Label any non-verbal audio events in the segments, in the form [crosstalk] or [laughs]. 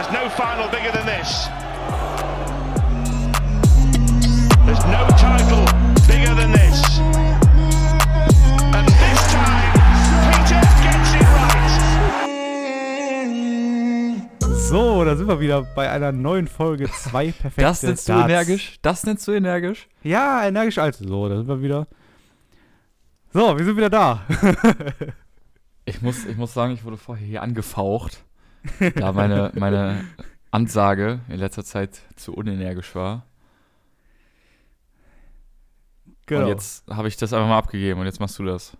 There's no final bigger than this. There's no title bigger than this. And this time, Peter gets it right. So, da sind wir wieder bei einer neuen Folge. [laughs] Zwei perfekte Das nennst du Darts. energisch? Das nennst du energisch? Ja, energisch also. So, da sind wir wieder. So, wir sind wieder da. [laughs] Ich muss, ich muss sagen, ich wurde vorher hier angefaucht, da meine, meine Ansage in letzter Zeit zu unenergisch war. genau. Und jetzt habe ich das einfach mal abgegeben und jetzt machst du das.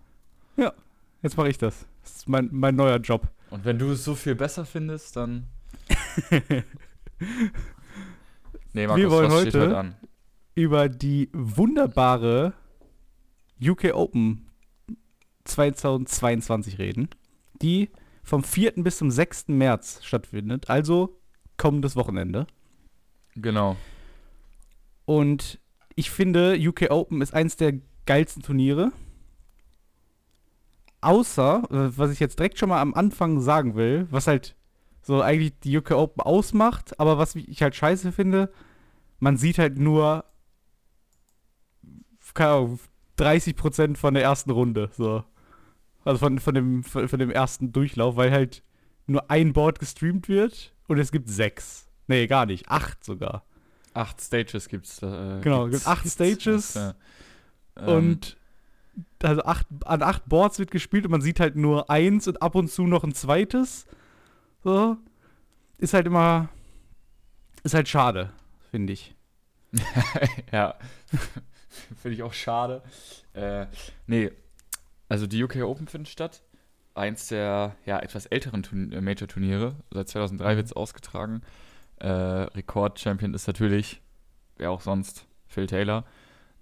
Jetzt mache ich das. Das ist mein, mein neuer Job. Und wenn du es so viel besser findest, dann. [laughs] nee, Markus, Wir wollen heute- heute an? Über die wunderbare UK Open 2022 reden, die vom 4. bis zum 6. März stattfindet, also kommendes Wochenende. Genau. Und ich finde, UK Open ist eins der geilsten Turniere. Außer, äh, was ich jetzt direkt schon mal am Anfang sagen will, was halt so eigentlich die UK Open ausmacht, aber was ich halt scheiße finde, man sieht halt nur keine Ahnung, 30% von der ersten Runde. So. Also von, von, dem, von, von dem ersten Durchlauf, weil halt nur ein Board gestreamt wird und es gibt sechs. Nee, gar nicht. Acht sogar. Acht Stages gibt's. Äh, Genau, es gibt acht Stages Ja. Ähm, Und also acht, an acht Boards wird gespielt und man sieht halt nur eins und ab und zu noch ein zweites. So. Ist halt immer. Ist halt schade, finde ich. [laughs] ja, [laughs] finde ich auch schade. Äh, nee, also die UK Open findet statt. Eins der ja, etwas älteren Turn äh, Major-Turniere. Seit 2003 wird es ausgetragen. Äh, Rekord-Champion ist natürlich, wer auch sonst, Phil Taylor.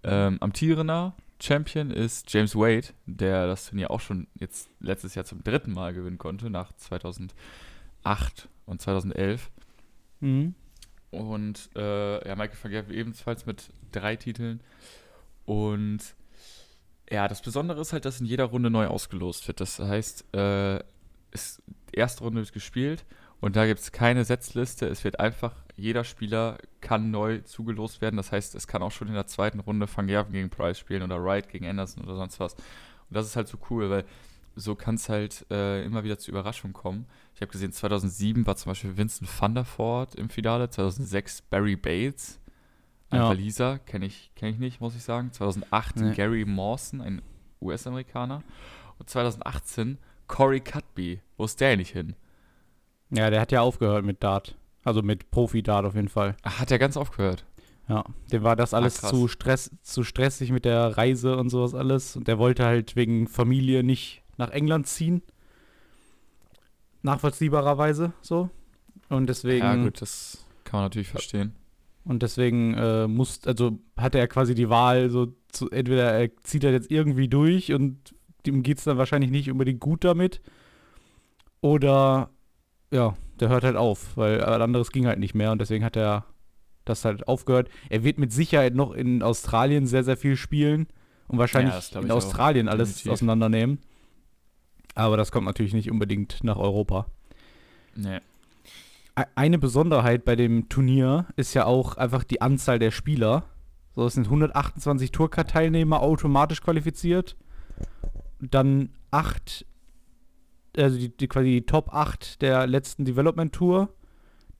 Ähm, amtierender Champion ist James Wade, der das Turnier auch schon jetzt letztes Jahr zum dritten Mal gewinnen konnte, nach 2008 und 2011. Mhm. Und äh, ja, Michael Gerwen ebenfalls mit drei Titeln. Und ja, das Besondere ist halt, dass in jeder Runde neu ausgelost wird. Das heißt, äh, es, die erste Runde wird gespielt und da gibt es keine Setzliste. Es wird einfach, jeder Spieler kann neu zugelost werden. Das heißt, es kann auch schon in der zweiten Runde Van Gerven gegen Price spielen oder Wright gegen Anderson oder sonst was. Und das ist halt so cool, weil so kann es halt äh, immer wieder zu Überraschungen kommen. Ich habe gesehen, 2007 war zum Beispiel Vincent van der Voort im Finale, 2006 Barry Bates, ein Ja. Waliser, kenne ich, kenn ich nicht, muss ich sagen. 2008 Nee. Gary Mawson, ein US-Amerikaner. Und 2018 Corey Cutby. Wo ist der nicht hin? Ja, der hat ja aufgehört mit Dart. Also mit Profi-Dart auf jeden Fall. Ach, hat er ganz aufgehört. Ja, dem war das alles krass. zu, Stress, zu stressig mit der Reise und sowas alles. Und der wollte halt wegen Familie nicht nach England ziehen. Nachvollziehbarerweise so. Und deswegen. Ja, gut, das kann man natürlich verstehen. Und deswegen äh, muss, also hatte er quasi die Wahl, so zu, entweder er zieht er jetzt irgendwie durch und ihm geht es dann wahrscheinlich nicht unbedingt gut damit. Oder ja, der hört halt auf, weil anderes ging halt nicht mehr und deswegen hat er das halt aufgehört. Er wird mit Sicherheit noch in Australien sehr, sehr viel spielen und wahrscheinlich glaub in Australien alles definitiv. auseinandernehmen. Aber das kommt natürlich nicht unbedingt nach Europa. Nee. E- Eine Besonderheit bei dem Turnier ist ja auch einfach die Anzahl der Spieler. So, es sind 128 Tourcard-Teilnehmer automatisch qualifiziert. Dann acht, also die, die quasi die Top 8 der letzten Development Tour,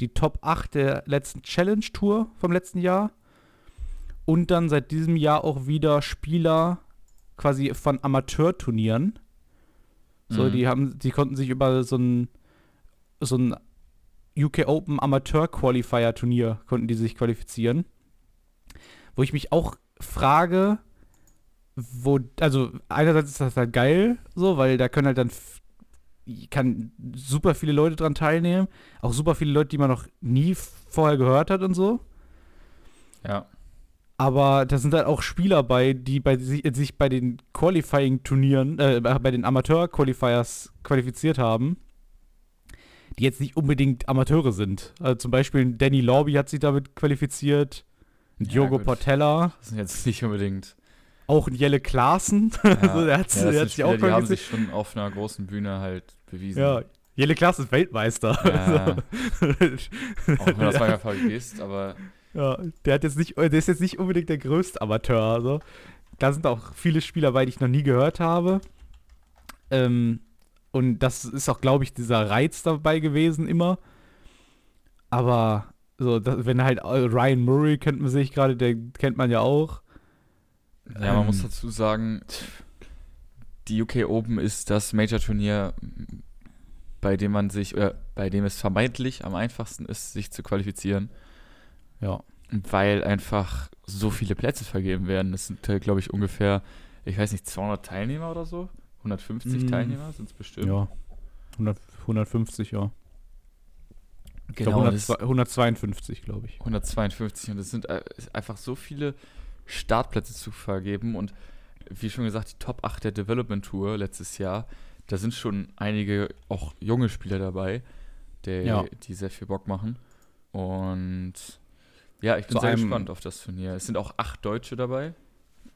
die Top 8 der letzten Challenge Tour vom letzten Jahr und dann seit diesem Jahr auch wieder Spieler quasi von Amateurturnieren. So, Mhm. die haben, die konnten sich über so ein so ein UK Open Amateur Qualifier Turnier konnten die sich qualifizieren. Wo ich mich auch frage, wo, also einerseits ist das halt geil, so, weil da können halt dann kann super viele Leute dran teilnehmen, auch super viele Leute, die man noch nie vorher gehört hat und so. Ja. Aber da sind halt auch Spieler bei, die bei sich, sich bei den Qualifying-Turnieren, äh, bei den Amateur-Qualifiers qualifiziert haben, die jetzt nicht unbedingt Amateure sind. Also zum Beispiel Danny Lorby hat sich damit qualifiziert, Ja, Diogo gut. Portella, Das sind jetzt nicht unbedingt. auch ein Jelle Klaassen. Ja, [laughs] also der hat, ja, der hat sich auch die haben sich schon auf einer großen Bühne halt bewiesen. Ja, Jelle Klaas ist Weltmeister. Ja. [laughs] Auch wenn du das manchmal vergisst, aber Ja, der hat jetzt nicht, der ist jetzt nicht unbedingt der größte Amateur. Also. Da sind auch viele Spieler bei, die ich noch nie gehört habe. Ähm, und das ist auch, glaube ich, dieser Reiz dabei gewesen immer. Aber so, das, wenn halt äh, Ryan Murray kennt man sich gerade, der kennt man ja auch. Ja, man muss Ähm, dazu sagen, die UK Open ist das Major-Turnier, bei dem man sich, oder bei dem es vermeintlich am einfachsten ist, sich zu qualifizieren, Ja. weil einfach so viele Plätze vergeben werden. Das sind, glaube ich, ungefähr, ich weiß nicht, 200 Teilnehmer oder so? 150 Mm. Teilnehmer sind es bestimmt. Ja. 100, 150, ja. Ich genau. glaube das- 152, glaube ich. 152 und es sind äh, einfach so viele Startplätze zu vergeben und wie schon gesagt, die Top 8 der Development Tour letztes Jahr, da sind schon einige auch junge Spieler dabei, der, Ja. die sehr viel Bock machen. Und ja, ich bin Zu sehr gespannt auf das Turnier. Es sind auch acht Deutsche dabei.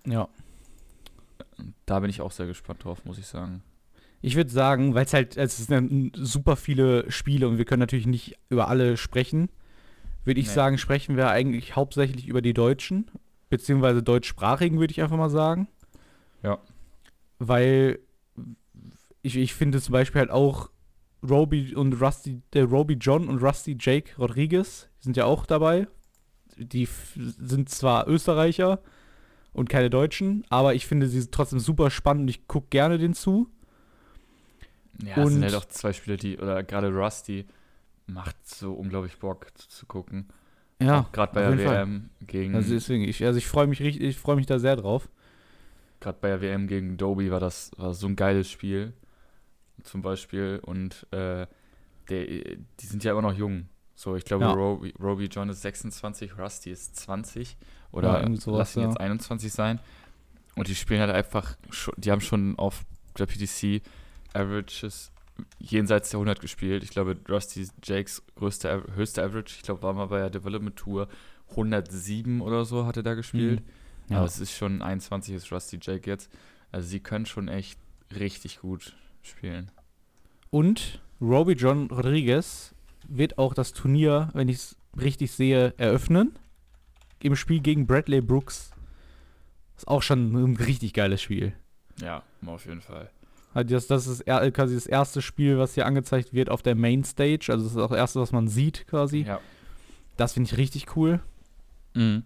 Ja. Da bin ich auch sehr gespannt drauf, muss ich sagen. Ich würde sagen, weil es halt, es sind super viele Spiele und wir können natürlich nicht über alle sprechen, würde ich Nee. sagen, sprechen wir eigentlich hauptsächlich über die Deutschen, beziehungsweise deutschsprachigen, würde ich einfach mal sagen. Ja. Weil ich, ich finde zum Beispiel halt auch Roby und Rusty, der Roby John und Rusty Jake Rodriguez sind ja auch dabei. Die sind zwar Österreicher und keine Deutschen, aber ich finde sie trotzdem super spannend und ich gucke gerne den zu. Ja, es sind Und- halt auch zwei Spieler, die, oder gerade Rusty macht so unglaublich Bock zu, zu gucken. Ja, Gerade bei der jeden Fall. WM gegen Also deswegen, ich, also ich freue mich richtig, ich freue mich da sehr drauf. gerade bei der WM gegen Doby war das war so ein geiles Spiel. Zum Beispiel. Und äh, der, die sind ja immer noch jung. So, ich glaube, Ja. Roby, Roby John ist 26, Rusty ist 20. Ja, Oder irgendwie sowas, lass ihn ja. jetzt 21 sein. Und die spielen halt einfach, die haben schon auf der PTC Averages jenseits der 100 gespielt. Ich glaube, Rusty Jakes größte, höchste Average, ich glaube, war mal bei der Development Tour 107 oder so, hat er da gespielt. Mhm. Ja. Aber es ist schon 21 ist Rusty Jake jetzt. Also sie können schon echt richtig gut spielen. Und Roby John Rodriguez wird auch das Turnier, wenn ich es richtig sehe, eröffnen. Im Spiel gegen Bradley Brooks. Ist auch schon ein richtig geiles Spiel. Ja, auf jeden Fall. Das, das ist quasi das erste Spiel, was hier angezeigt wird auf der Mainstage. Also das ist auch das erste, was man sieht quasi. Ja. Das finde ich richtig cool. Mhm.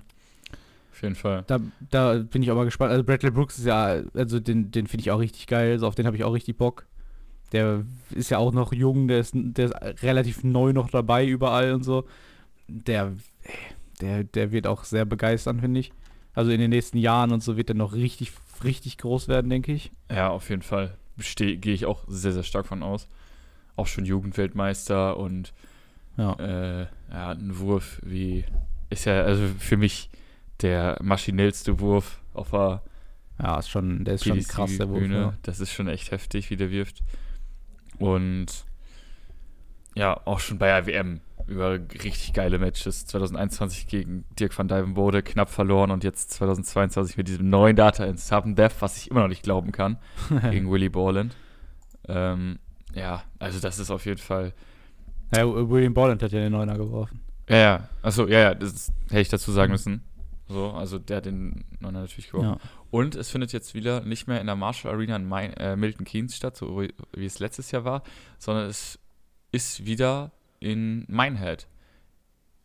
Auf jeden Fall. Da, da bin ich auch mal gespannt. Also Bradley Brooks ist ja, also den, den finde ich auch richtig geil. Also auf den habe ich auch richtig Bock. Der ist ja auch noch jung, der ist, der ist relativ neu noch dabei überall und so. Der, der, der wird auch sehr begeistern, finde ich. Also in den nächsten Jahren und so wird er noch richtig, richtig groß werden, denke ich. Ja, auf jeden Fall. Gehe ich auch sehr, sehr stark von aus. Auch schon Jugendweltmeister und Ja. äh, ja, ein Wurf wie ist ja also für mich der maschinellste Wurf auf der Ja, ist schon, der ist schon krass, der Wurf. Bühne. Ja. Das ist schon echt heftig, wie der wirft. Und ja, auch schon bei der WM über richtig geile Matches. 2021 gegen Dirk van Dijvenbode knapp verloren und jetzt 2022 mit diesem neuen Data in Sudden Death, was ich immer noch nicht glauben kann, [laughs] gegen Willy Borland. Ähm, ja, also das ist auf jeden Fall. ja, William Borland hat ja den Neuner geworfen. Ja, ja, achso, ja, ja, das hätte ich dazu sagen müssen. So, also der hat den Neuner natürlich geworfen. Ja. Und es findet jetzt wieder nicht mehr in der Marshall Arena in Main, äh, Milton Keynes statt, so wie, wie es letztes Jahr war, sondern es ist wieder in Minehead,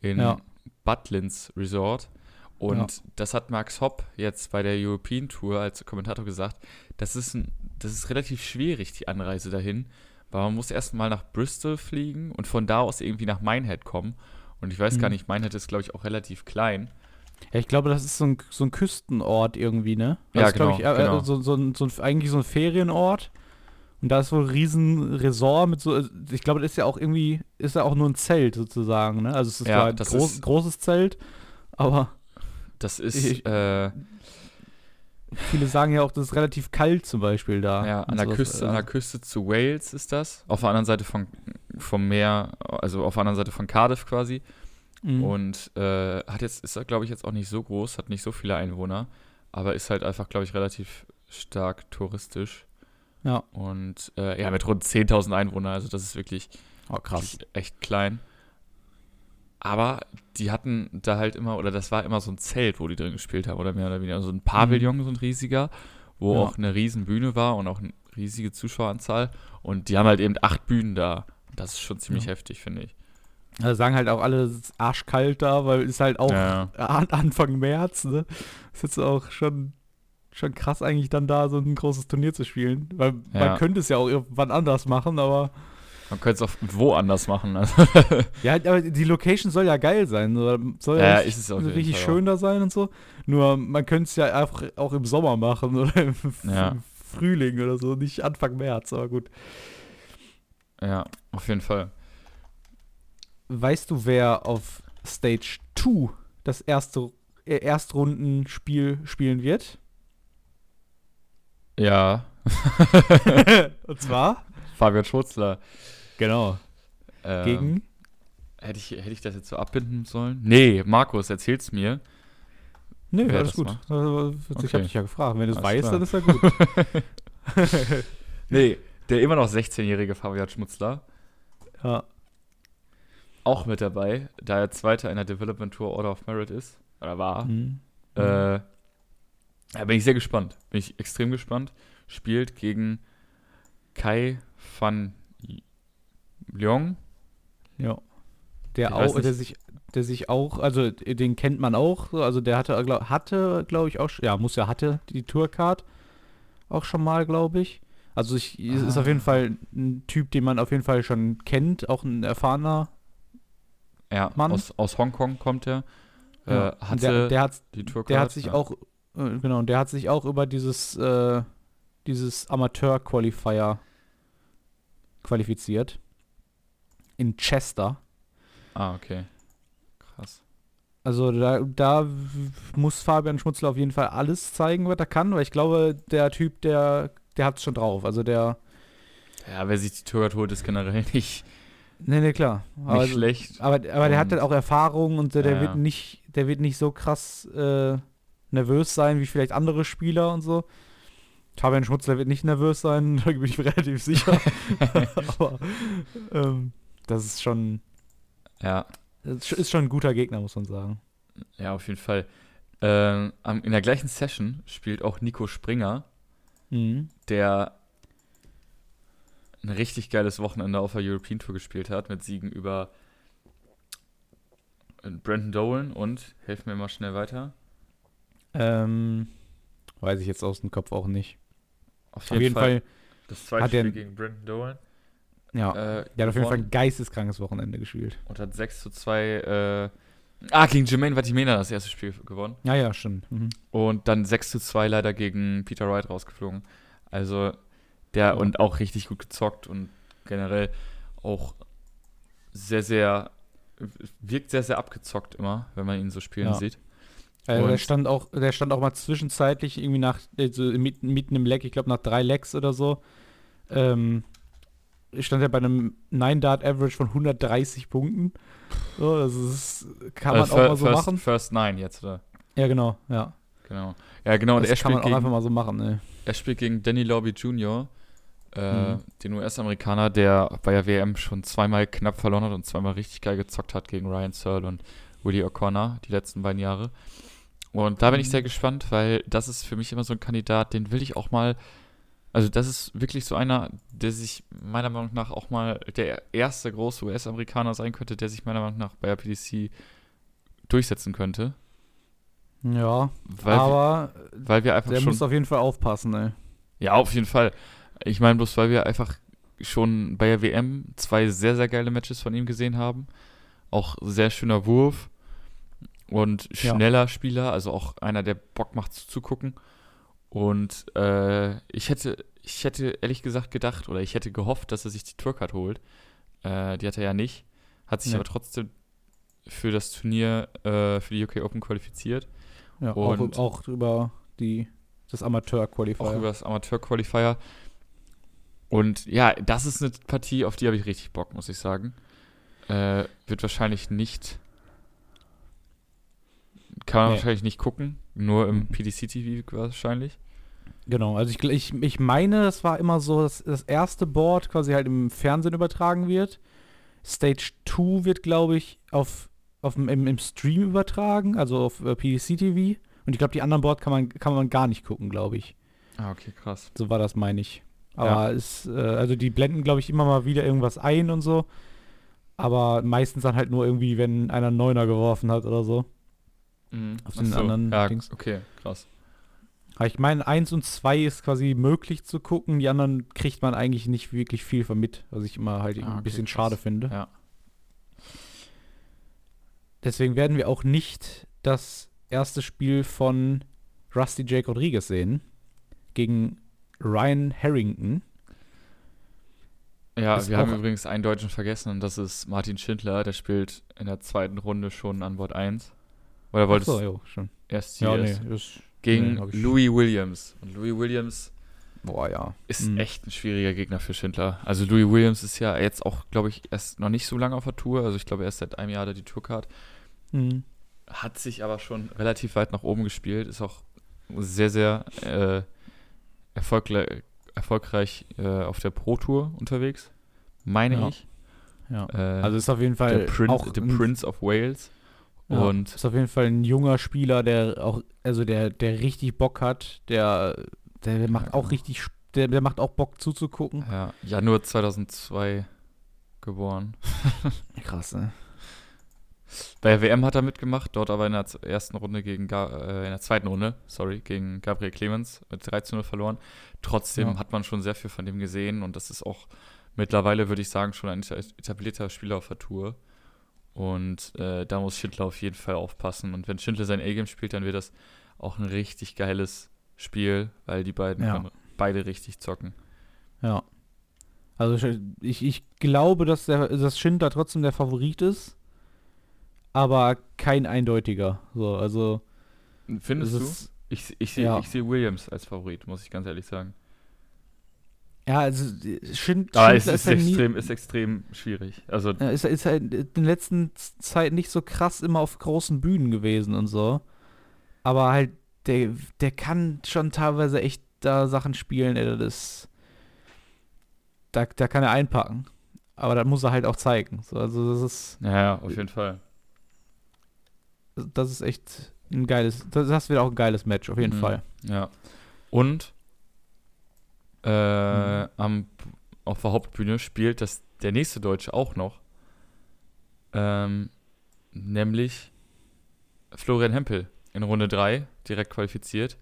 in Ja. Butlins Resort. Und Ja. das hat Max Hopp jetzt bei der European Tour als Kommentator gesagt, das ist, ein, das ist relativ schwierig, die Anreise dahin, weil man muss erstmal nach Bristol fliegen und von da aus irgendwie nach Minehead kommen. Und ich weiß gar Mhm. nicht, Minehead ist, glaube ich, auch relativ klein. Ja, ich glaube, das ist so ein, so ein Küstenort irgendwie, ne? Ja, das ist, glaub genau, Ich, äh, genau. so, so, ein, so ein, eigentlich so ein Ferienort. Und da ist wohl ein riesen Resort mit so, ich glaube, das ist ja auch irgendwie, ist ja auch nur ein Zelt sozusagen, ne? Also es ist Ja, ein groß, ist- großes Zelt, aber Das [laughs] ist, Ich- äh, viele sagen ja auch, das ist relativ kalt zum Beispiel da. Ja, an der sowas. Küste, an der Küste zu Wales ist das. Auf der anderen Seite von, vom Meer, also auf der anderen Seite von Cardiff quasi. Mhm. Und äh, hat jetzt, ist glaube ich jetzt auch nicht so groß, hat nicht so viele Einwohner, aber ist halt einfach, glaube ich, relativ stark touristisch. Ja. Und äh, ja, mit rund 10.000 Einwohnern, also das ist wirklich, Oh, krass. wirklich echt klein. Aber die hatten da halt immer, oder das war immer so ein Zelt, wo die drin gespielt haben, oder mehr oder weniger. So ein Pavillon, so ein riesiger, wo Ja. auch eine riesen Bühne war und auch eine riesige Zuschaueranzahl. Und die haben halt eben acht Bühnen da. Das ist schon ziemlich Ja. heftig, finde ich. Also sagen halt auch alle, es ist arschkalt da, weil es halt auch Ja. an Anfang März, ne? Ist jetzt auch schon, schon krass eigentlich dann da so ein großes Turnier zu spielen. Weil Ja. man könnte es ja auch irgendwann anders machen, aber Man könnte es auch woanders machen. Also, [laughs] ja, aber die Location soll ja geil sein. So, soll ja, Ja, richtig, ist richtig schön da sein und so. Nur man könnte es ja einfach auch im Sommer machen oder im, Ja. im Frühling oder so, nicht Anfang März, aber gut. ja, auf jeden Fall. Weißt du, wer auf Stage 2 das erste äh, Erstrundenspiel spielen wird? Ja, [laughs] und zwar? Fabian Schurzler. Genau. Ähm, Gegen? Hätte ich, hätte ich das jetzt so abbinden sollen? Nee, Markus, erzähl's mir. Nö, wer alles das gut. war? Also, Ich Okay. habe dich ja gefragt. Wenn du es weißt, klar. dann ist ja gut. [laughs] [laughs] Nee, der immer noch 16-jährige Fabian Schmutzler. ja. Auch mit dabei, da er Zweiter in der Development Tour Order of Merit ist. Oder war. Mhm. Äh, da bin ich sehr gespannt. Bin ich extrem gespannt. Spielt gegen Kai van Leong. Ja. Der Ich auch, der sich, der sich auch, also den kennt man auch, so, also der hatte, glaub, hatte, glaube ich, auch, ja, muss ja hatte die Tourcard auch schon mal, glaube ich. Also ich, ist auf jeden Ah. Fall ein Typ, den man auf jeden Fall schon kennt, auch ein erfahrener. Ja, Mann. aus, aus Hongkong kommt er. Ja. Äh, hatte der, der hat, die Tourcard. der hat sich ja. auch, äh, genau, der hat sich auch über dieses, äh, dieses Amateur-Qualifier qualifiziert. In Chester. Ah, okay. Krass. Also da, da muss Fabian Schmutzler auf jeden Fall alles zeigen, was er kann, weil ich glaube, der Typ, der, der hat es schon drauf. Also der, Ja, wer sich die Tourcard holt, ist generell nicht, nee, nee, klar. nicht Aber, schlecht. aber, aber der hat halt auch Erfahrung und der, der Ja, wird nicht, der wird nicht so krass äh, nervös sein wie vielleicht andere Spieler und so. Fabian Schmutzler wird nicht nervös sein, [laughs] da bin ich mir relativ sicher. [laughs] aber ähm, das ist schon, Ja, das ist schon ein guter Gegner, muss man sagen. ja, auf jeden Fall. Ähm, in der gleichen Session spielt auch Nico Springer, Mhm. der ein richtig geiles Wochenende auf der European Tour gespielt hat, mit Siegen über äh, Brandon Dolan und, helfen mir mal schnell weiter. Ähm, weiß ich jetzt aus dem Kopf auch nicht. Auf Auf jeden Fall, das zweite hat er- Spiel gegen Brandon Dolan. ja. Äh, Der hat auf jeden Fall ein geisteskrankes Wochenende gespielt. und hat 6 zu 2, äh, ah, gegen Jermaine Vatimena das erste Spiel gewonnen. Ja, ja, stimmt. Mhm. Und dann 6 zu 2 leider gegen Peter Wright rausgeflogen. Also der Ja. und auch richtig gut gezockt und generell auch sehr, sehr, wirkt sehr, sehr abgezockt immer, wenn man ihn so spielen Ja. sieht. Also der Und- stand auch, der stand auch mal zwischenzeitlich irgendwie nach, also mitten, mitten im Leck, ich glaube nach drei Lecks oder so, ähm, stand er bei einem 9-Dart-Average von 130 Punkten. So, das ist, kann man Also auch mal so first, machen. First Nine jetzt, oder? Ja, genau, ja. Genau. Ja, genau. Und das er kann man auch einfach mal so machen, ne. er spielt gegen Danny Lobby Jr., äh, Mhm. den US-Amerikaner, der bei der WM schon zweimal knapp verloren hat und zweimal richtig geil gezockt hat gegen Ryan Searle und Willie O'Connor die letzten beiden Jahre. Und da bin ich Mhm. sehr gespannt, weil das ist für mich immer so ein Kandidat, den will ich auch mal. Also, das ist wirklich so einer, der sich meiner Meinung nach auch mal der erste große US-Amerikaner sein könnte, der sich meiner Meinung nach bei der PDC durchsetzen könnte. Ja, Weil, wir, aber weil wir einfach der schon. muss auf jeden Fall aufpassen, ey. Ja, auf jeden Fall. Ich meine bloß, weil wir einfach schon bei der WM zwei sehr, sehr geile Matches von ihm gesehen haben. Auch sehr schöner Wurf und Ja. schneller Spieler, also auch einer, der Bock macht zuzugucken. Und äh, ich hätte, ich hätte ehrlich gesagt gedacht oder ich hätte gehofft, dass er sich die Tourcard holt. Äh, die hat er ja nicht. Hat sich Nee. aber trotzdem für das Turnier, äh, für die UK Open qualifiziert. Ja, Und- auch, auch über die, das Amateur-Qualifier. auch über das Amateur-Qualifier. Und ja, das ist eine Partie, auf die habe ich richtig Bock, muss ich sagen. Äh, wird wahrscheinlich nicht. Kann man Nee. wahrscheinlich nicht gucken. Nur im Mhm. PDC-TV wahrscheinlich. Genau, also ich, ich, ich meine, es war immer so, dass das erste Board quasi halt im Fernsehen übertragen wird. Stage 2 wird, glaube ich, auf, auf, im, im Stream übertragen, also auf äh, PDC TV. Und ich glaube, die anderen Board kann man, kann man gar nicht gucken, glaube ich. Ah, okay, krass. So war das, meine ich. Aber Ja. es, äh, also die blenden, glaube ich, immer mal wieder irgendwas ein und so. Aber meistens dann halt nur irgendwie, wenn einer Neuner geworfen hat oder so. Mhm. Auf den so. anderen ja, Dings. okay, krass. Aber ich meine, 1 und 2 ist quasi möglich zu gucken, die anderen kriegt man eigentlich nicht wirklich viel von mit, was ich immer halt Ah, ein okay, bisschen krass. schade finde. Ja. Deswegen werden wir auch nicht das erste Spiel von Rusty Jake Rodriguez sehen gegen Ryan Harrington. Ja, Ist wir haben übrigens einen Deutschen vergessen und das ist Martin Schindler, der spielt in der zweiten Runde schon an Bord 1. Oder wolltest du jo, schon. erst hier Ja, nee, ist, Gegen nee, Louis Williams. Und Louis Williams Boah, ja. ist Mhm. echt ein schwieriger Gegner für Schindler. Also Louis Williams ist ja jetzt auch, glaube ich, erst noch nicht so lange auf der Tour. Also ich glaube, erst seit einem Jahr hat er die Tourcard. Mhm. Hat sich aber schon relativ weit nach oben gespielt. Ist auch sehr, sehr äh, erfolgle erfolgreich äh, auf der Pro Tour unterwegs. Meine Ja. ich. Ja. Äh, Also ist auf jeden Fall der Prince, auch der ein- Prince of Wales. Ja, Und ist auf jeden Fall ein junger Spieler, der auch, also der, der richtig Bock hat, der, der, macht auch richtig, der, der macht auch Bock zuzugucken. ja, Januar 2002 geboren. [laughs] Krass, ne? Bei der WM hat er mitgemacht, dort aber in der ersten Runde gegen, äh, in der zweiten Runde, sorry, gegen Gabriel Clemens mit 13-0 verloren. Trotzdem Ja. hat man schon sehr viel von dem gesehen und das ist auch mittlerweile, würde ich sagen, schon ein eta- etablierter Spieler auf der Tour. Und äh, da muss Schindler auf jeden Fall aufpassen. Und wenn Schindler sein A-Game spielt, dann wird das auch ein richtig geiles Spiel, weil die beiden Ja. können beide richtig zocken. Ja. Also ich, ich glaube, dass der dass Schindler trotzdem der Favorit ist, aber kein eindeutiger. So, also Findest es du? ist- Ich, ich sehe ja. seh Williams als Favorit, muss ich ganz ehrlich sagen. ja, also Schind, Aber es Schindler ist halt nie- extrem, ist extrem schwierig. Also Ja, ist, ist halt in der letzten Zeit nicht so krass immer auf großen Bühnen gewesen und so. Aber halt, der, der kann schon teilweise echt da Sachen spielen, ey, das da, da kann er einpacken. Aber das muss er halt auch zeigen. So, also das ist, Ja, auf jeden Fall. Das ist echt ein geiles, das, das wird auch ein geiles Match, auf jeden Mhm. Fall. Ja. Und äh, Mhm. am, auf der Hauptbühne spielt das der nächste Deutsche auch noch. Ähm, nämlich Florian Hempel in Runde 3, direkt qualifiziert.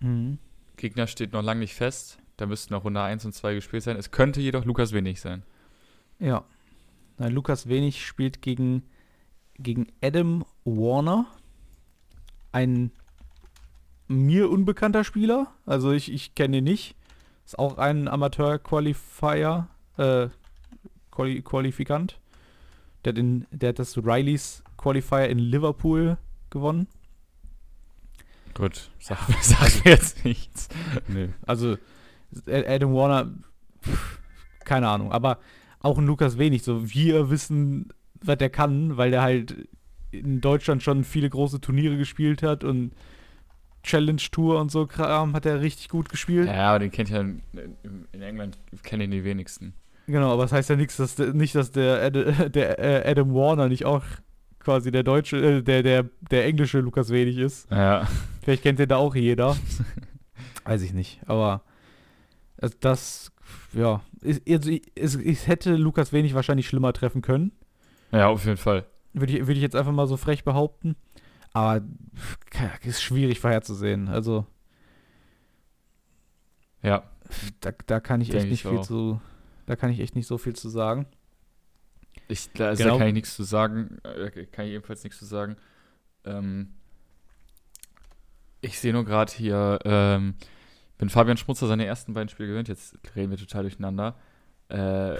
Mhm. Gegner steht noch lange nicht fest. Da müssten noch Runde 1 und 2 gespielt sein. Es könnte jedoch Lukas Wenig sein. Ja. Na, Lukas Wenig spielt gegen, gegen Adam Warner. Ein mir unbekannter Spieler. Also ich, ich kenne ihn nicht. Ist auch ein Amateur-Qualifier, äh, Quali Qualifikant. Der hat, in, der hat das Rileys Qualifier in Liverpool gewonnen. Gut, sag, [laughs] sag mir jetzt nichts. Nee. Also Ad- Adam Warner, pff, keine Ahnung, aber auch ein Lukas Wenig, so wir wissen, was der kann, weil der halt in Deutschland schon viele große Turniere gespielt hat und Challenge Tour und so Kram hat er richtig gut gespielt. Ja, aber den kennt ja in, England, kennen ihn die wenigsten. Genau, aber das heißt ja nichts, dass der, nicht, dass der, Ad, [laughs] der äh, Adam Warner nicht auch quasi der deutsche, äh, der, der, der englische Lukas Wenig ist. Ja. Vielleicht kennt den da auch jeder. [laughs] Weiß ich nicht. Aber es- das, ja, also, es, es hätte Lukas wenig wahrscheinlich schlimmer treffen können. Ja, auf jeden Fall. Würde ich, würde ich jetzt einfach mal so frech behaupten. Aber ist schwierig vorherzusehen. Also Ja. da, da kann ich Denk echt ich nicht viel auch. zu. Da kann ich echt nicht so viel zu sagen. Ich, da, also Genau. da kann ich nichts zu sagen. Äh, kann ich ebenfalls nichts zu sagen. Ähm, ich sehe nur gerade hier, ähm, wenn Fabian Schmutzer seine ersten beiden Spiele gewinnt, jetzt reden wir total durcheinander. Äh,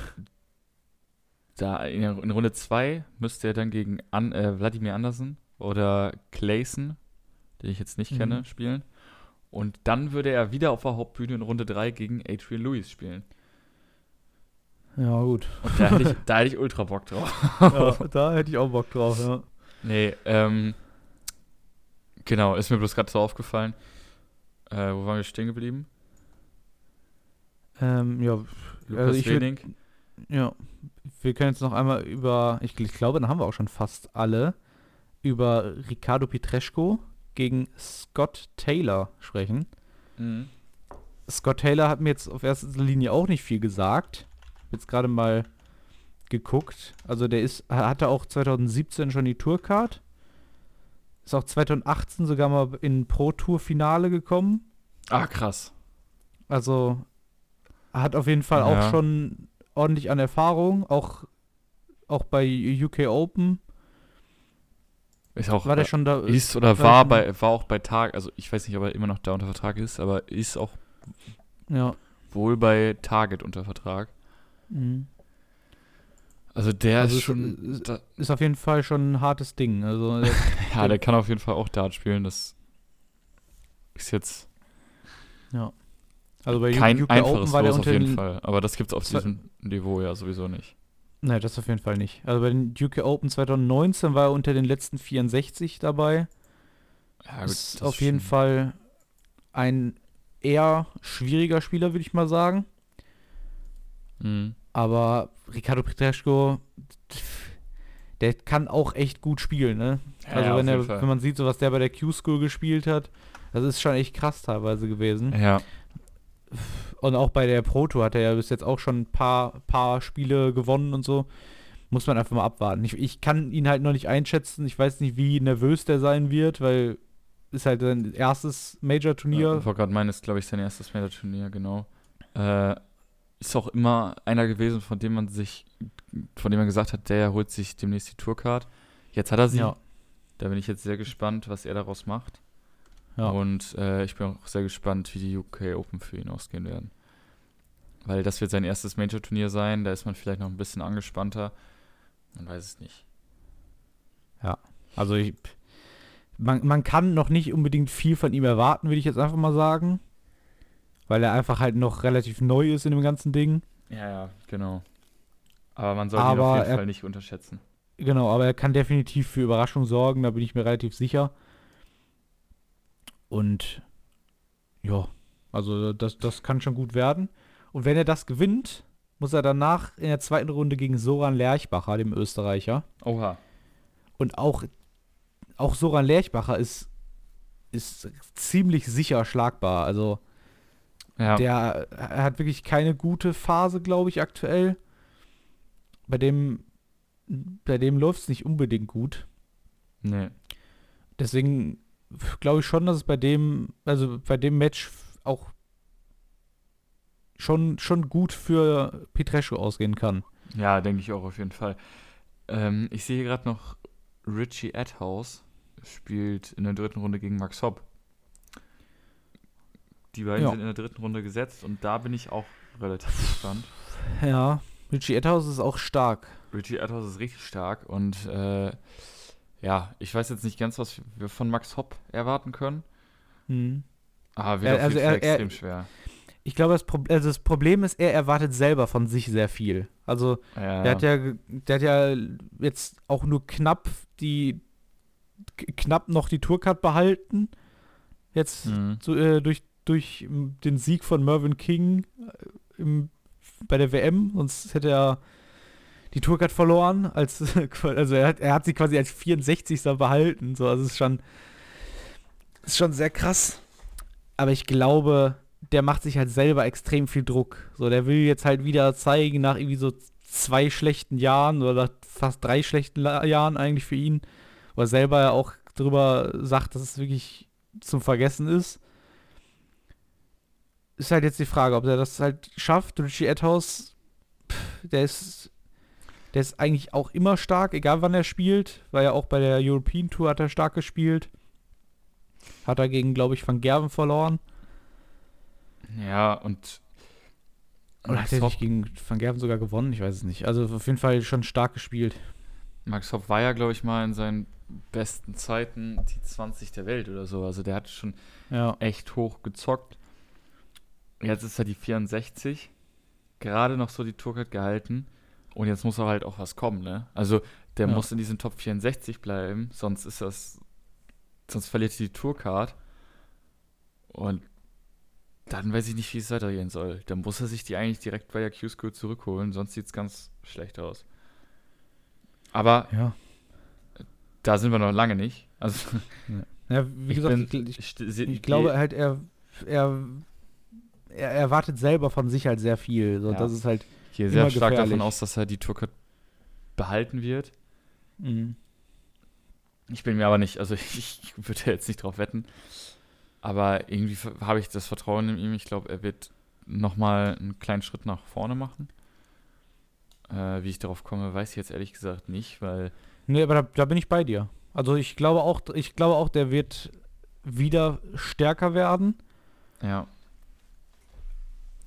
da in, in Runde 2 müsste er dann gegen An, äh, Wladimir Andersen oder Clayson, den ich jetzt nicht Mhm. kenne, spielen. Und dann würde er wieder auf der Hauptbühne in Runde 3 gegen Adrian Lewis spielen. Ja, gut. Und da hätte ich, [laughs] da hätte ich ultra Bock drauf. ja, da hätte ich auch Bock drauf, ja. Nee, ähm, genau, ist mir bloß gerade so aufgefallen. Äh, wo waren wir stehen geblieben? Ähm, ja, Lukas Also ich würd- Wenig. Ja. Wir können jetzt noch einmal über, ich, ich glaube, dann haben wir auch schon fast alle, über Ricardo Pietreszko gegen Scott Taylor sprechen. Mhm. Scott Taylor hat mir jetzt auf erster Linie auch nicht viel gesagt. Jetzt gerade mal geguckt. Also der ist, hatte auch 2017 schon die Tourcard. Ist auch 2018 sogar mal in Pro Tour Finale gekommen. Ah, krass. Also hat auf jeden Fall Ja. auch schon ordentlich an Erfahrung. Auch, auch bei UK Open Ist auch war der äh, schon da. ist oder war war bei war auch bei Tag, also ich weiß nicht, ob er immer noch da unter Vertrag ist, aber ist auch ja. wohl bei Target unter Vertrag. Mhm. Also der Also ist schon da, Ist auf jeden Fall schon ein hartes Ding. Also der- [laughs] ja, der kann auf jeden Fall auch Dart spielen, das ist jetzt also bei kein UK einfaches Open war der Los auf jeden den, Fall, aber das gibt's auf diesem Niveau ja sowieso nicht. Nein, das auf jeden Fall nicht. Also bei den UK Open 2019 war er unter den letzten 64 dabei. Ja, ist das auf jeden schon- Fall ein eher schwieriger Spieler, würde ich mal sagen. Mhm. Aber Ricardo Pietreszko, der kann auch echt gut spielen, ne? Ja, also ja, wenn, er, jeden wenn man sieht, so was der bei der Q-School gespielt hat, das ist schon echt krass teilweise gewesen. Ja, Und auch bei der Pro Tour hat er ja bis jetzt auch schon ein paar, paar Spiele gewonnen und so. Muss man einfach mal abwarten. Ich, ich kann ihn halt noch nicht einschätzen. Ich weiß nicht, wie nervös der sein wird, weil ist halt sein erstes Ja, Major-Turnier. ich wollte gerade meinen, ist, glaube ich, sein erstes Major-Turnier, genau. Äh, ist auch immer einer gewesen, von dem man sich, von dem man gesagt hat, der holt sich demnächst die Tourcard. Jetzt hat er sie. Ja. Da bin ich jetzt sehr gespannt, was er daraus macht. Ja. Und äh, ich bin auch sehr gespannt, wie die UK Open für ihn ausgehen werden. Weil das wird sein erstes Major-Turnier sein, da ist man vielleicht noch ein bisschen angespannter. Man weiß es nicht. Also ich, man, man kann noch nicht unbedingt viel von ihm erwarten, würde ich jetzt einfach mal sagen. Weil er einfach halt noch relativ neu ist in dem ganzen Ding. Ja, ja, genau. Aber man soll ihn Aber auf jeden er- Fall nicht unterschätzen. Genau, aber er kann definitiv für Überraschung sorgen, da bin ich mir relativ sicher. Und ja, also das, das kann schon gut werden. Und wenn er das gewinnt, muss er danach in der zweiten Runde gegen Soran Lerchbacher, dem Österreicher. Oha. Und auch, auch Soran Lerchbacher ist, ist ziemlich sicher schlagbar. Also Ja. der er hat wirklich keine gute Phase, glaube ich, aktuell. Bei dem, bei dem läuft es nicht unbedingt gut. nee. Deswegen glaube ich schon, dass es bei dem, also bei dem Match auch schon, schon gut für Petrescu ausgehen kann. Ja, denke ich auch auf jeden Fall. Ähm, ich sehe hier gerade noch Richie Adhouse spielt in der dritten Runde gegen Max Hopp. Die beiden Ja. sind in der dritten Runde gesetzt und da bin ich auch relativ gespannt. Ja, Richie Etthaus ist auch stark. Richie Adhouse ist richtig stark und äh, ja, ich weiß jetzt nicht ganz, was wir von Max Hopp erwarten können, Hm. aber wird Er- auf also jeden Fall er- er- extrem schwer. Ich glaube, das, Pro also das Problem ist, er erwartet selber von sich sehr viel. Also Ja, Der hat ja, der hat ja jetzt auch nur knapp die, knapp noch die Tourcard behalten. Jetzt Mhm. so, äh, durch, durch den Sieg von Mervyn King äh, im, bei der WM, sonst hätte er die Tourcard verloren. Als, [laughs] also er hat, er hat sie quasi als 64. behalten. So, also es ist schon, ist schon sehr krass. Aber ich glaube, der macht sich halt selber extrem viel Druck. So, der will jetzt halt wieder zeigen, nach irgendwie so zwei schlechten Jahren oder fast drei schlechten Jahren eigentlich für ihn, wo er selber ja auch drüber sagt, dass es wirklich zum Vergessen ist. Ist halt jetzt die Frage, ob er das halt schafft. Richie Adhouse, pff, der ist, der ist eigentlich auch immer stark, egal wann er spielt, weil er auch bei der European Tour hat er stark gespielt. Hat er gegen, glaube ich, Van Gerven verloren. Ja, und Oder hat er nicht gegen Van Gerven sogar gewonnen? Ich weiß es nicht. Also auf jeden Fall schon stark gespielt. Max Hopp war ja, glaube ich, mal in seinen besten Zeiten die 20 der Welt oder so. Also der hat schon Ja. echt hoch gezockt. Jetzt ist er die 64. Gerade noch so die Tourcard gehalten. Und jetzt muss aber halt auch was kommen, ne? Also der Ja. muss in diesen Top 64 bleiben, sonst ist das. Sonst verliert er die Tourcard. Und dann weiß ich nicht, wie es weitergehen soll. Dann muss er sich die eigentlich direkt bei der Q-School zurückholen, sonst sieht es ganz schlecht aus. Aber Ja. da sind wir noch lange nicht. Also, [laughs] Ja, wie ich, gesagt, bin, ich, ich, ich, ich, ich glaube halt, er, er, er erwartet selber von sich halt sehr viel. So, Ja. Das ist halt. Ich gehe sehr stark davon gefährlich. aus, dass er die Tourcard behalten wird. Mhm. Ich bin mir aber nicht, also [laughs] ich, ich würde jetzt nicht drauf wetten. Aber irgendwie habe ich das Vertrauen in ihm. Ich glaube, er wird nochmal einen kleinen Schritt nach vorne machen. Äh, wie ich darauf komme, weiß ich jetzt ehrlich gesagt nicht, weil Nee, aber da, da bin ich bei dir. Also ich glaube auch, ich glaube auch, der wird wieder stärker werden. ja,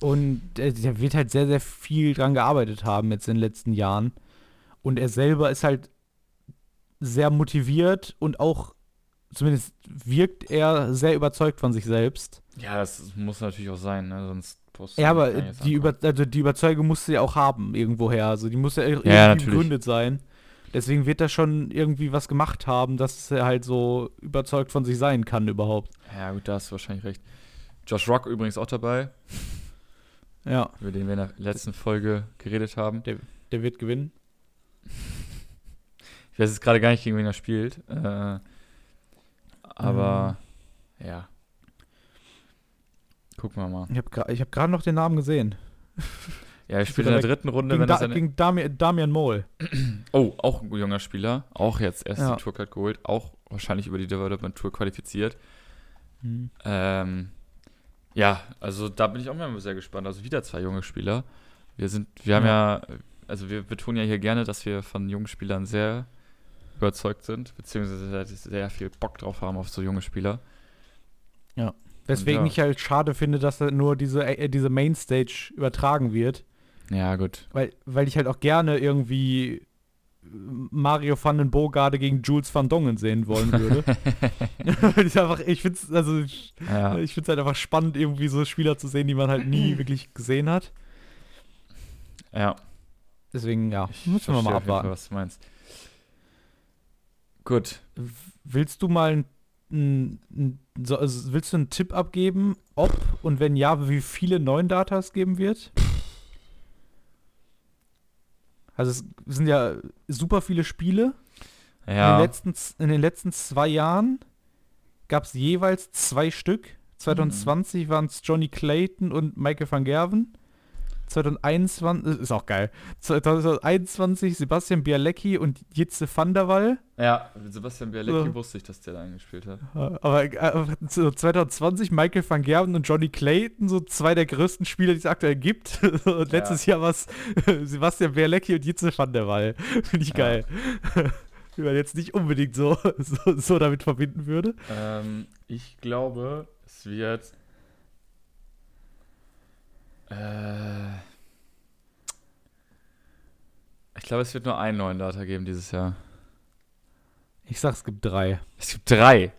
Und der, der wird halt sehr, sehr viel dran gearbeitet haben jetzt in den letzten Jahren. Und er selber ist halt sehr motiviert und auch, zumindest wirkt er sehr überzeugt von sich selbst. ja, das muss natürlich auch sein, ne? sonst Ja, aber die. Über, also die Überzeugung musst du ja auch haben, irgendwoher. Also die muss ja irgendwie Ja, begründet sein. Deswegen wird er schon irgendwie was gemacht haben, dass er halt so überzeugt von sich sein kann überhaupt. Ja, gut, da hast du wahrscheinlich recht. Josh Rock übrigens auch dabei, Ja, über den wir in der letzten Folge geredet haben. der wird gewinnen. Ich weiß jetzt gerade gar nicht, gegen wen er spielt. Äh, aber ja. Gucken wir mal. Ich habe hab gerade noch den Namen gesehen. Ja, er spielt in der dritten Runde, Gegen, wenn da, seine gegen Damian, Damian Moll. [clears throat] Oh, auch ein junger Spieler. Auch jetzt erst Ja. die Tourcard geholt. Auch wahrscheinlich über die Development Tour qualifiziert. Mhm. Ähm, ja, also da bin ich auch mal sehr gespannt. Also wieder zwei junge Spieler. Wir sind, wir haben ja, also wir betonen ja hier gerne, dass wir von jungen Spielern sehr überzeugt sind, beziehungsweise sehr, viel Bock drauf haben auf so junge Spieler. Weswegen ja. ich halt schade finde, dass da nur diese, äh, diese Mainstage übertragen wird. Ja, gut. Weil, weil ich halt auch gerne irgendwie Mario van den Bogarde gegen Jules van Dongen sehen wollen würde. [laughs] ich einfach, ich finde es also, ich, Ja, ich halt einfach spannend, irgendwie so Spieler zu sehen, die man halt nie [clears throat] wirklich gesehen hat. ja. Deswegen, ja, Ich müssen wir mal jeden Fall, abwarten. was du meinst. Gut. Willst du mal ein, ein, ein, so, also willst du einen Tipp abgeben, ob und wenn ja, wie viele neuen Data es geben wird? Also es sind ja super viele Spiele. In, den Ja. letzten, in den letzten zwei Jahren gab es jeweils zwei Stück. 2020 waren es Johnny Clayton und Michael van Gerven. 2021, ist auch geil. 2021 Sebastian Bialecki und Jitze van der Wall. Ja, Sebastian Bialecki So. wusste ich, dass der da eingespielt hat. Aber äh, so 2020 Michael van Gerven und Johnny Clayton, so zwei der größten Spieler, die es aktuell gibt. [laughs] Und letztes Jahr war es [laughs] Sebastian Bialecki und Jitze van der Wall. [laughs] Finde ich Ja. geil. Wie man jetzt nicht unbedingt so, so, so damit verbinden würde. Ähm, ich glaube, es wird. Äh, ich glaube, es wird nur einen neuen Data geben dieses Jahr. Ich sag, es gibt drei. Es gibt drei.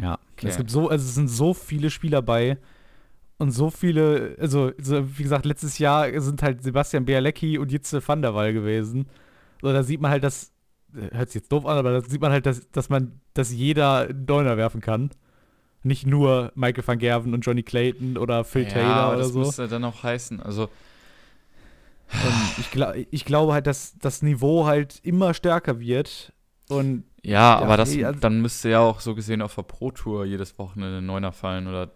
Ja. Okay. Es gibt so, also es sind so viele Spieler bei und so viele, also so, wie gesagt, letztes Jahr sind halt Sebastian Bialecki und Jitze van der Wall gewesen. So, da sieht man halt, dass, hört sich jetzt doof an, aber da sieht man halt, dass, dass man, dass jeder einen Neuner werfen kann. Nicht nur Michael van Gerven und Johnny Clayton oder Phil ja, Taylor oder das so. müsste dann auch heißen. Also, ich, gla ich glaube halt, dass das Niveau halt immer stärker wird. Und ja, Ja, aber das, also- dann müsste ja auch so gesehen auf der Pro Tour jedes Wochenende Neuner fallen oder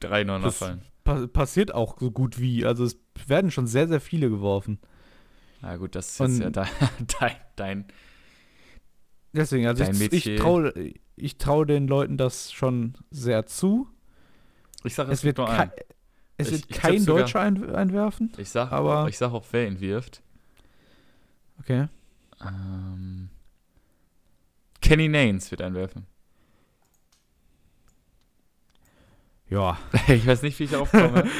drei Neuner Das- fallen. pa passiert auch so gut wie. Also es werden schon sehr, sehr viele geworfen. Na gut, das ist jetzt ja dein, [laughs] dein, dein Deswegen, also ich, ich traue ich trau den Leuten das schon sehr zu. Ich sage, Es wird, nur einen. es Ich- wird ich kein sogar- Deutscher ein einwerfen. Ich sag, aber- ich sag auch, wer ihn wirft. Okay. Ähm, Kenny Nanes wird einwerfen. Ja. [laughs] ich weiß nicht, wie ich darauf komme. [laughs]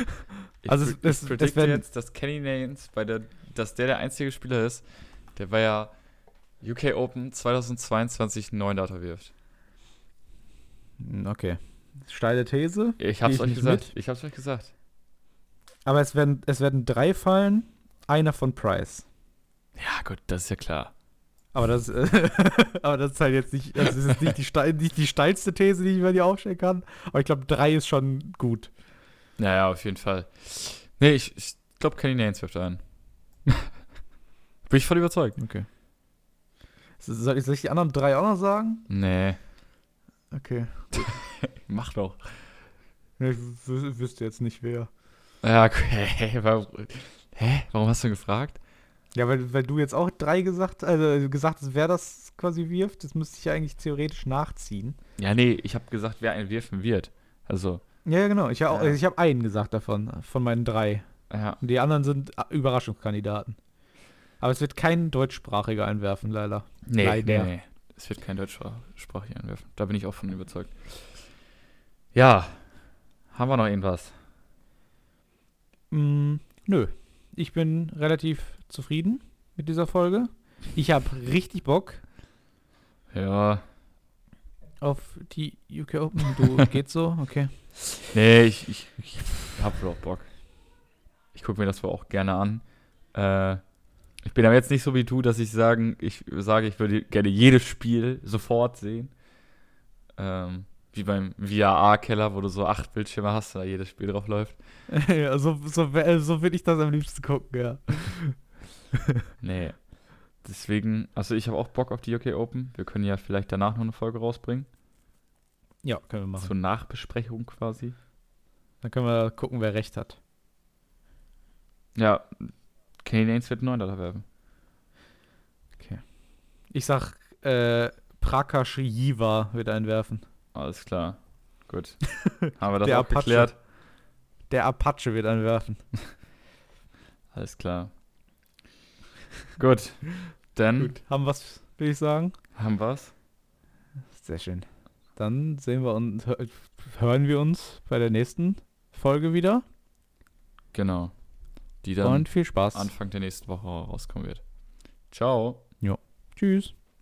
Ich, Also es- ich es- es werden- jetzt, dass Kenny Nanes, bei der, dass der der einzige Spieler ist, der war ja UK Open 2022 einen neuen Data wirft. Hm, Okay. Steile These. Ich hab's ich euch nicht gesagt. mit. Ich hab's euch gesagt. Aber es werden, es werden drei fallen. Einer von Price. Ja, gut, das ist ja klar. Aber das, [laughs] aber das ist halt jetzt nicht, das ist jetzt nicht die, [laughs] steil, nicht die steilste These, die ich mir dir aufstellen kann. Aber ich glaube, drei ist schon gut. Naja, auf jeden Fall. Nee, ich, ich glaube, Kenny Naines [laughs] wirft ein. Bin ich voll überzeugt. Okay. Soll ich, soll ich die anderen drei auch noch sagen? Nee, Okay. [laughs] mach doch. Ich wü- wüsste jetzt nicht wer. Ja, okay. [laughs] Warum, hä? Warum hast du gefragt? Ja, weil, weil du jetzt auch drei gesagt, also gesagt hast, wer das quasi wirft, das müsste ich ja eigentlich theoretisch nachziehen. Ja, nee, ich habe gesagt, wer einen wirfen wird. Also, Ja, ja, genau. Ich habe ich hab einen gesagt davon, von meinen drei. ja. Und die anderen sind ah, Überraschungskandidaten. Aber es wird kein deutschsprachiger einwerfen, leider. Nee, Leider. nee, nee. Es wird kein deutschsprachig einwerfen. Da bin ich auch von überzeugt. Ja. Haben wir noch irgendwas? Mm, nö. Ich bin relativ zufrieden mit dieser Folge. Ich habe richtig Bock Ja. auf die UK Open. Du [laughs] geht so, okay. Nee, ich, ich, ich hab auch Bock. Ich gucke mir das wohl auch gerne an. Äh, ich bin aber jetzt nicht so wie du, dass ich sagen, ich sage, ich würde gerne jedes Spiel sofort sehen. Ähm, wie beim VAA-Keller, wo du so acht Bildschirme hast, da jedes Spiel drauf läuft. [laughs] ja, so, so, wär- so würde ich das am liebsten gucken, ja. [laughs] Nee. Deswegen, also ich habe auch Bock auf die UK Open. Wir können ja vielleicht danach noch eine Folge rausbringen. Ja, können wir machen. Zur Nachbesprechung quasi. Dann können wir gucken, wer recht hat. Ja, Canadiens wird 9 da werfen. Ich sag, äh, Prakash Jiva wird einwerfen. Alles klar. Gut. [laughs] Haben wir das Der auch Apache. geklärt? Der Apache wird einwerfen. [laughs] Alles klar. Gut. Dann Gut, haben wir's, würde ich sagen. haben wir's. Sehr schön. Dann sehen wir und hö- hören wir uns bei der nächsten Folge wieder. Genau. Die dann und viel Spaß. Anfang der nächsten Woche rauskommen wird. Ciao. Tschüss.